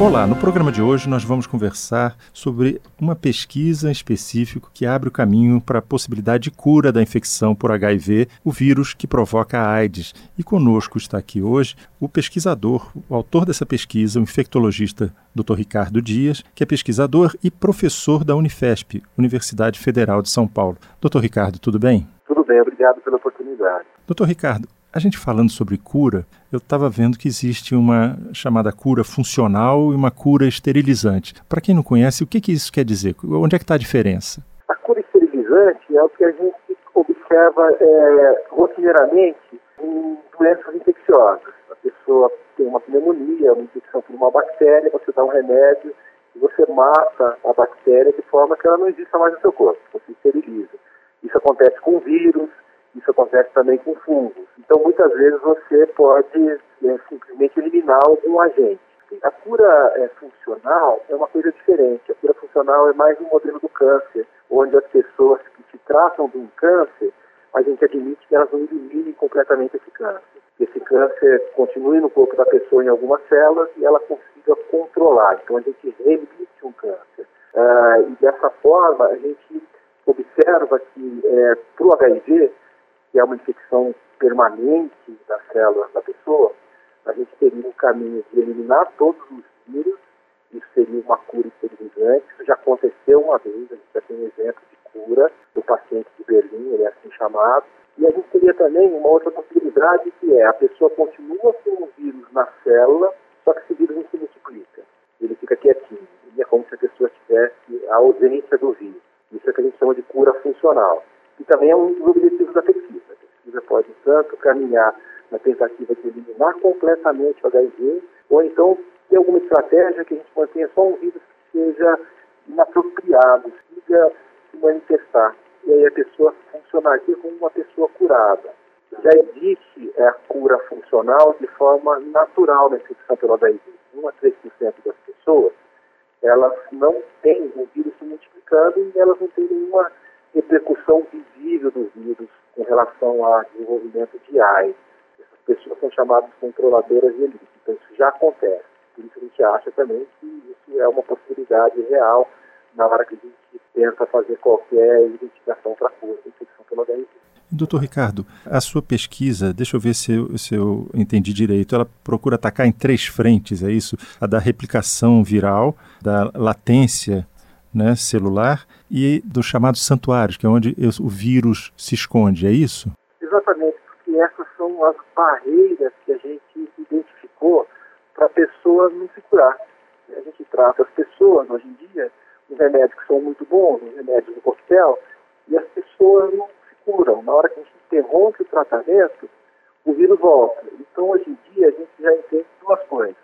Olá, no programa de hoje nós vamos conversar sobre uma pesquisa específica que abre o caminho para a possibilidade de cura da infecção por HIV, o vírus que provoca a AIDS. E conosco está aqui hoje o pesquisador, o autor dessa pesquisa, o infectologista Dr. Ricardo Dias, que é pesquisador e professor da Unifesp, Universidade Federal de São Paulo. Doutor Ricardo, tudo bem? Tudo bem, obrigado pela oportunidade. Doutor Ricardo, a gente falando sobre cura, eu estava vendo que existe uma chamada cura funcional e uma cura esterilizante. Para quem não conhece, o que, que isso quer dizer? Onde é que está a diferença? A cura esterilizante é o que a gente observa é, rotineiramente em doenças infecciosas. A pessoa tem uma pneumonia, uma infecção por uma bactéria, você dá um remédio e você mata a bactéria de forma que ela não exista mais no seu corpo, você esteriliza. Isso acontece com vírus, isso acontece também com fungos. Então, muitas vezes você pode é, simplesmente eliminar algum agente. A cura é, funcional é uma coisa diferente. A cura funcional é mais um modelo do câncer, onde as pessoas que se tratam de um câncer, a gente admite que elas não eliminem completamente esse câncer. Esse câncer continue no corpo da pessoa em algumas células e ela consiga controlar. Então, a gente remite um câncer. Ah, e dessa forma, a gente observa que é, para o HIV, é uma infecção permanente das células da pessoa, a gente teria um caminho de eliminar todos os vírus, isso seria uma cura esterilizante, isso já aconteceu uma vez, a gente já tem um exemplo de cura do paciente de Berlim, ele é assim chamado, e a gente teria também uma outra possibilidade que é a pessoa continua com o vírus na célula, só que esse vírus não se multiplica, ele fica quietinho, e é como se a pessoa tivesse a ausência do vírus. Isso é que a gente chama de cura funcional. E também é um dos objetivos da pesquisa. Tanto caminhar na tentativa de eliminar completamente o HIV, ou então ter alguma estratégia que a gente mantenha só um vírus que seja inapropriado, siga se manifestar. E aí a pessoa funcionaria como uma pessoa curada. Já existe é, a cura funcional de forma natural na infecção pelo HIV. 1 a 3% das pessoas, elas não têm o vírus se multiplicando e elas não têm nenhuma repercussão visível do vírus com relação ao desenvolvimento de AIDS. Essas pessoas são chamadas controladoras de elite, então isso já acontece. Por isso a gente acha também que isso é uma possibilidade real na hora que a gente tenta fazer qualquer identificação para a cura da infecção pelo HIV. Doutor Ricardo, a sua pesquisa, deixa eu ver se eu, se eu entendi direito, ela procura atacar em três frentes, é isso? A da replicação viral, da latência né, celular e dos chamados santuários, que é onde o vírus se esconde, é isso? Exatamente, porque essas são as barreiras que a gente identificou para a pessoa não se curar. A gente trata as pessoas, hoje em dia, os remédios que são muito bons, os remédios do coquetel, e as pessoas não se curam. Na hora que a gente interrompe o tratamento, o vírus volta. Então, hoje em dia, a gente já entende duas coisas.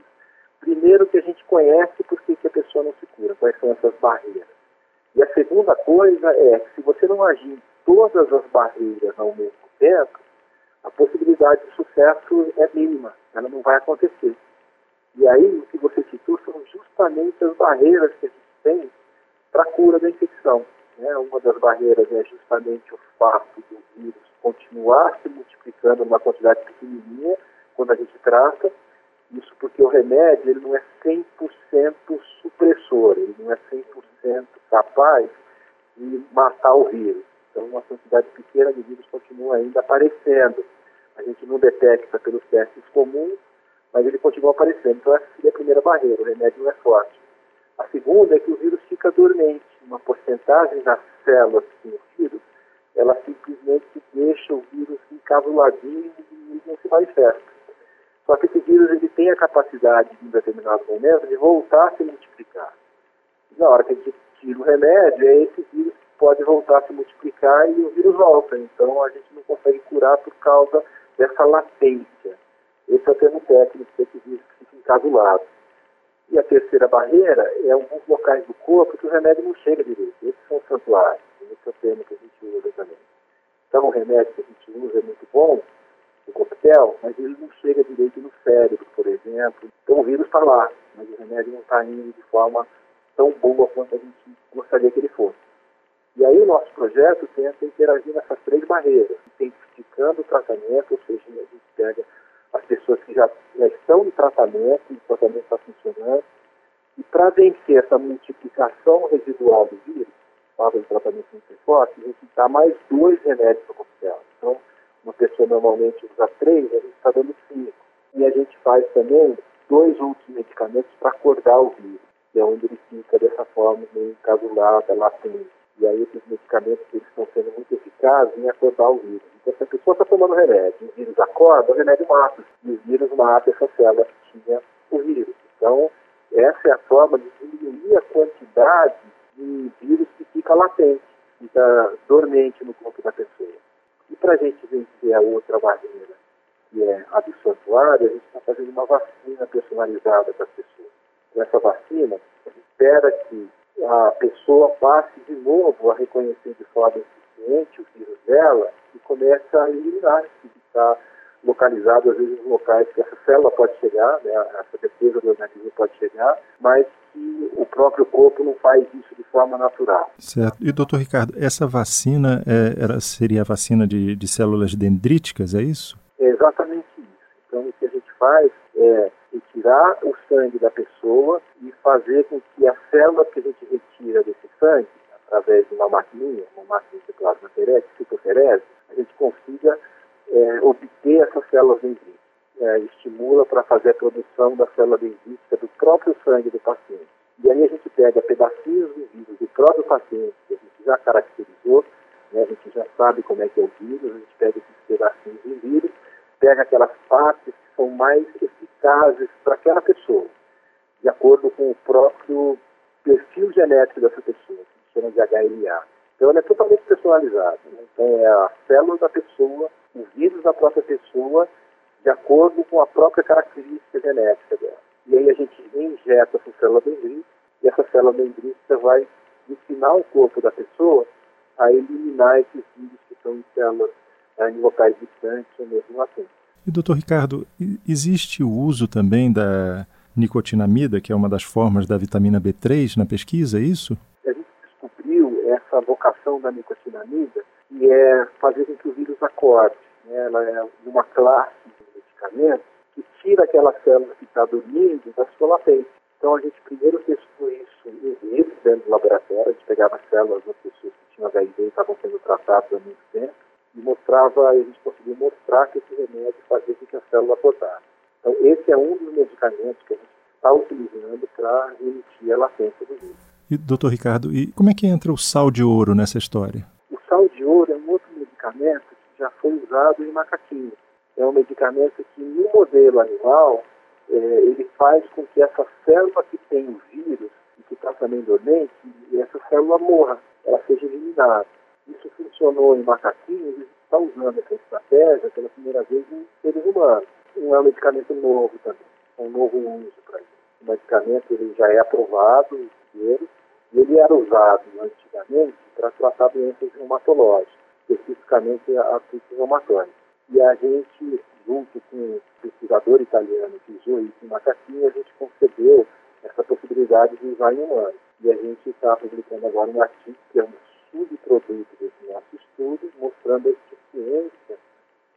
Primeiro, que a gente conhece por que a pessoa não se cura, quais são essas barreiras. E a segunda coisa é que se você não agir em todas as barreiras ao mesmo tempo, a possibilidade de sucesso é mínima, ela não vai acontecer. E aí o que você citou são justamente as barreiras que a gente tem para a cura da infecção. Né? Uma das barreiras é justamente o fato do vírus continuar se multiplicando numa quantidade pequenininha quando a gente trata, isso porque o remédio ele não é 100% supressor, ele não é 100% capaz de matar o vírus. Então, uma quantidade pequena de vírus continua ainda aparecendo. A gente não detecta pelos testes comuns, mas ele continua aparecendo. Então, essa seria a primeira barreira, o remédio não é forte. A segunda é que o vírus fica dormente. Uma porcentagem das células que tem o vírus, ela simplesmente deixa o vírus encasuladinho e não se manifesta. Só que esse vírus ele tem a capacidade, em determinado momento, de voltar a se multiplicar. E na hora que a gente tira o remédio, é esse vírus que pode voltar a se multiplicar e o vírus volta. Então a gente não consegue curar por causa dessa latência. Esse é o termo técnico desse vírus que fica encasulado. E a terceira barreira é alguns locais do corpo que o remédio não chega direito. Esses são os santuários. Esse é o termo que a gente usa também. Então o remédio que a gente usa é muito bom, o coquetel, mas ele não chega direito no cérebro, por exemplo. Então o vírus está lá, mas o remédio não está indo de forma tão boa quanto a gente gostaria que ele fosse. E aí o nosso projeto tenta interagir nessas três barreiras, intensificando o tratamento, ou seja, a gente pega as pessoas que já, já estão em tratamento, e o tratamento está funcionando, e para vencer essa multiplicação residual do vírus, fala de tratamento muito forte, a gente dá mais dois remédios para coquetel. Então, uma pessoa normalmente usa três, a gente está dando cinco. E a gente faz também dois outros medicamentos para acordar o vírus, que é onde ele fica dessa forma meio encasulado, latente. E aí esses medicamentos eles estão sendo muito eficazes em acordar o vírus. Então se a pessoa está tomando remédio o vírus acorda, o remédio mata. E o vírus mata essa célula que tinha o vírus. Então essa é a forma de diminuir a quantidade de vírus que fica latente, fica dormente no corpo da pessoa. E para a gente vencer a outra barreira, que é a do santuário, a gente está fazendo uma vacina personalizada para as pessoas. Com essa vacina, espera que a pessoa passe de novo a reconhecer de forma eficiente o vírus dela e comece a eliminar se está localizado, às vezes, em locais que essa célula pode chegar, né, essa defesa do organismo pode chegar, mas que o próprio corpo não faz isso de forma natural. Certo. E, doutor Ricardo, essa vacina é, era, seria a vacina de, de células dendríticas, é isso? É exatamente isso. Então, o que a gente faz é retirar o sangue da pessoa e fazer com que a célula que a gente retira desse sangue, através de uma maquininha, uma máquina de plasma citoferese, a gente consiga é, obter essas células dendríticas. É, estimula para fazer a produção da célula dendrítica do próprio sangue do paciente. E aí a gente pega pedacinhos do vírus do próprio paciente, que a gente já caracterizou, né, a gente já sabe como é que é o vírus, a gente pega esses pedacinhos do vírus, pega aquelas partes são mais eficazes para aquela pessoa, de acordo com o próprio perfil genético dessa pessoa, que chama de HLA. Então, ela é totalmente personalizada. Né? Então, é a célula da pessoa, o vírus da própria pessoa, de acordo com a própria característica genética dela. E aí a gente injeta essa célula dendrítica e essa célula dendrítica vai ensinar o corpo da pessoa a eliminar esses vírus que estão em células eh, em locais distantes ou mesmo latentes. E, doutor Ricardo, existe o uso também da nicotinamida, que é uma das formas da vitamina B3 na pesquisa, é isso? A gente descobriu essa vocação da nicotinamida e é fazer com que o vírus acorde. Né? Ela é uma classe de medicamentos que tira aquela célula que está dormindo da sua latência. Então a gente primeiro testou isso em vírus dentro do laboratório, a gente pegava células das pessoas que tinham HIV e estavam sendo tratadas há muito tempo e mostrava, a gente conseguiu mostrar que esse remédio fazia com que a célula acordasse. Então, esse é um dos medicamentos que a gente está utilizando para remitir a latência do vírus. E, doutor Ricardo, e como é que entra o sal de ouro nessa história? O sal de ouro é um outro medicamento que já foi usado em macaquinhos. É um medicamento que, no modelo animal, é, ele faz com que essa célula que tem o vírus e que está também dormente, essa célula morra, ela seja eliminada. Isso funcionou em macaquinhos está usando essa estratégia pela primeira vez em seres humanos. Não é um medicamento novo também, é um novo uso para isso. O medicamento ele já é aprovado e ele era usado antigamente para tratar doenças reumatológicas, especificamente artrites reumatoide. E a gente, junto com um pesquisador italiano que usou isso em macaquinho, a gente concebeu essa possibilidade de usar em humanos. E a gente está publicando agora um artigo que é um subproduto desse nosso estudo, mostrando a eficiência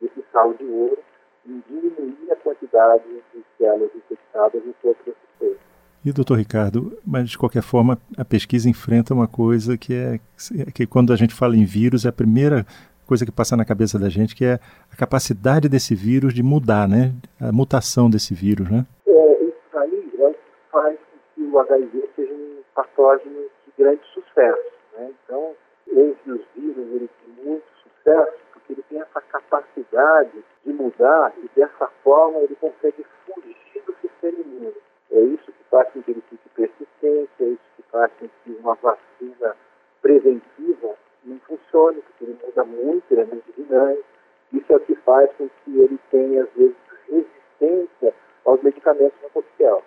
desse sal de ouro em diminuir a quantidade de células infectadas corpo das pessoas. E, doutor Ricardo, mas de qualquer forma, a pesquisa enfrenta uma coisa que é que quando a gente fala em vírus, é a primeira coisa que passa na cabeça da gente, que é a capacidade desse vírus de mudar, né? A mutação desse vírus, né? É, isso aí é o que faz com que o HIV seja um patógeno de grande sucesso, né? Então, entre os vírus, ele tem muito sucesso porque ele tem essa capacidade de mudar e dessa forma ele consegue fugir do sistema imune. É isso que faz com que ele fique persistente, é isso que faz com que uma vacina preventiva não funcione, porque ele muda muito, ele é muito dinâmico. Isso é o que faz com que ele tenha, às vezes, resistência aos medicamentos no coquetel.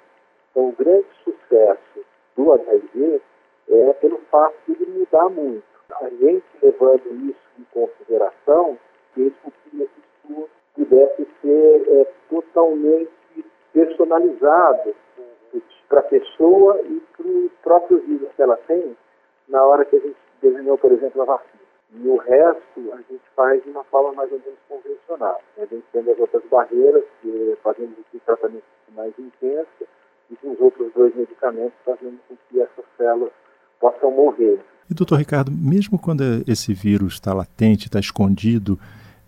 Então, o grande sucesso do HIV é pelo fato de ele mudar muito a gente levando isso em consideração, fez com que esse estudo pudesse ser é, totalmente personalizado para a pessoa e para o próprio vírus que ela tem na hora que a gente desenhou, por exemplo, a vacina. E o resto a gente faz de uma forma mais ou menos convencional. A gente tem as outras barreiras, que fazemos o tratamento mais intenso, e com os outros dois medicamentos fazendo com que essas células possam morrer. E, doutor Ricardo, mesmo quando esse vírus está latente, está escondido,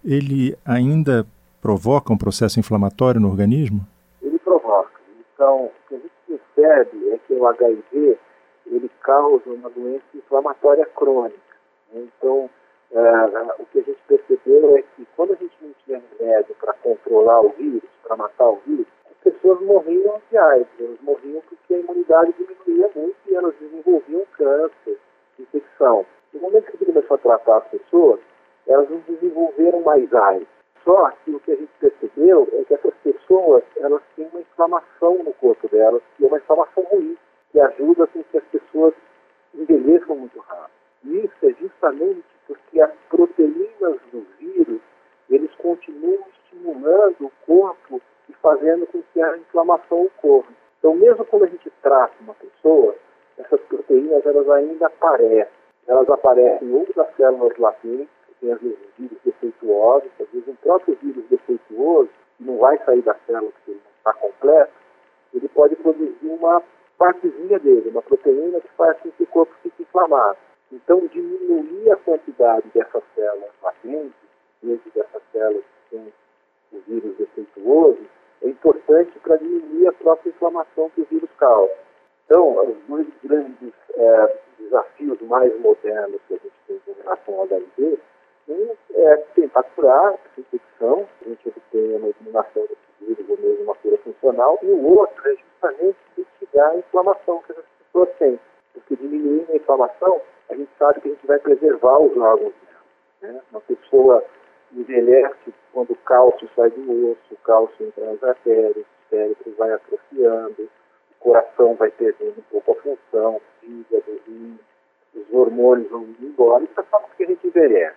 ele ainda provoca um processo inflamatório no organismo? Ele provoca. Então, o que a gente percebe é que o HIV ele causa uma doença inflamatória crônica. Então, é, o que a gente percebeu é que quando a gente não tinha remédio para controlar o vírus, para matar o vírus, as pessoas morriam de AIDS. Elas morriam porque a imunidade diminuía muito e elas desenvolviam câncer, infecção. No momento que a gente começou a tratar as pessoas, elas não AIDS. Só que o que a gente percebeu é que essas pessoas elas têm uma inflamação no corpo delas, e é uma inflamação ruim, que ajuda com que as pessoas envelheçam muito rápido. E isso é justamente porque as proteínas do vírus eles continuam estimulando o corpo e fazendo com que a inflamação ocorra. Então, mesmo quando a gente trata uma pessoa, essas proteínas elas ainda aparecem. Elas aparecem ou células latentes, que tem vírus defeituosos, às vezes um próprio vírus defeituoso, que não vai sair da célula porque ele não está completo, ele pode produzir uma partezinha dele, uma proteína que faz com que o corpo fique inflamado. Então, diminuir a quantidade dessas células latentes, mesmo dessas células que têm o vírus defeituoso, é importante para diminuir a própria inflamação que o vírus causa. Então, os dois grandes é, desafios mais modernos que a gente tem com relação ao HIV, é tentar curar essa infecção, a gente obtenha uma eliminação desse vírus ou mesmo uma cura funcional, e o outro é justamente mitigar a inflamação que as pessoas têm. Porque diminuindo a inflamação, a gente sabe que a gente vai preservar os órgãos dela. Né? Uma pessoa envelhece quando o cálcio sai do osso, o cálcio entra nas artérias, o cérebro vai atrofiando, coração vai perdendo um pouco a função, o fígado, os hormônios vão indo embora, isso é só porque a gente envelhece.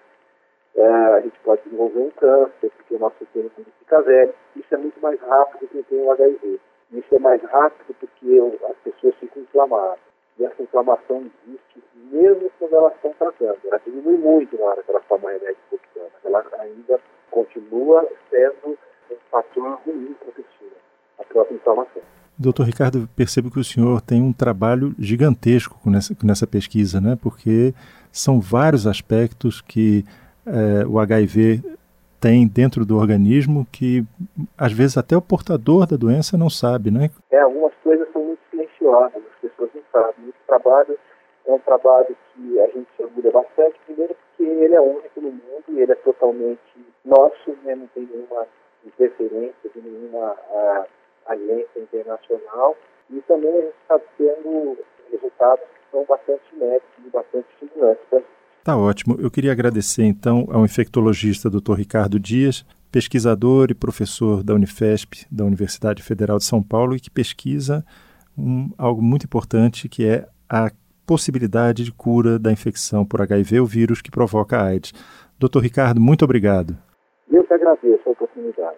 É, a gente pode desenvolver um câncer, porque o nosso tempo fica velho. Isso é muito mais rápido que tem o HIV. Isso é mais rápido porque as pessoas ficam inflamadas. E essa inflamação existe mesmo quando elas estão tratando. Ela diminui muito na hora que elas tomam remédio cortando. Ela ainda continua sendo um fator ruim para a pessoa, a própria inflamação. Doutor Ricardo, percebo que o senhor tem um trabalho gigantesco nessa, nessa pesquisa, né? porque são vários aspectos que é, o HIV tem dentro do organismo que às vezes até o portador da doença não sabe, né? É, algumas coisas são muito silenciosas, as pessoas não sabem. Esse trabalho é um trabalho que a gente se orgulha bastante, primeiro porque ele é único no mundo e ele é totalmente nosso, né? não tem nenhuma interferência de nenhuma agência internacional e também a gente está tendo resultados que são bastante médicos e bastante estimulantes para Tá ótimo. Eu queria agradecer então ao infectologista Dr. Ricardo Dias, pesquisador e professor da Unifesp, da Universidade Federal de São Paulo, e que pesquisa um, algo muito importante que é a possibilidade de cura da infecção por HIV, o vírus que provoca a AIDS. Dr. Ricardo, muito obrigado. Eu que agradeço a oportunidade.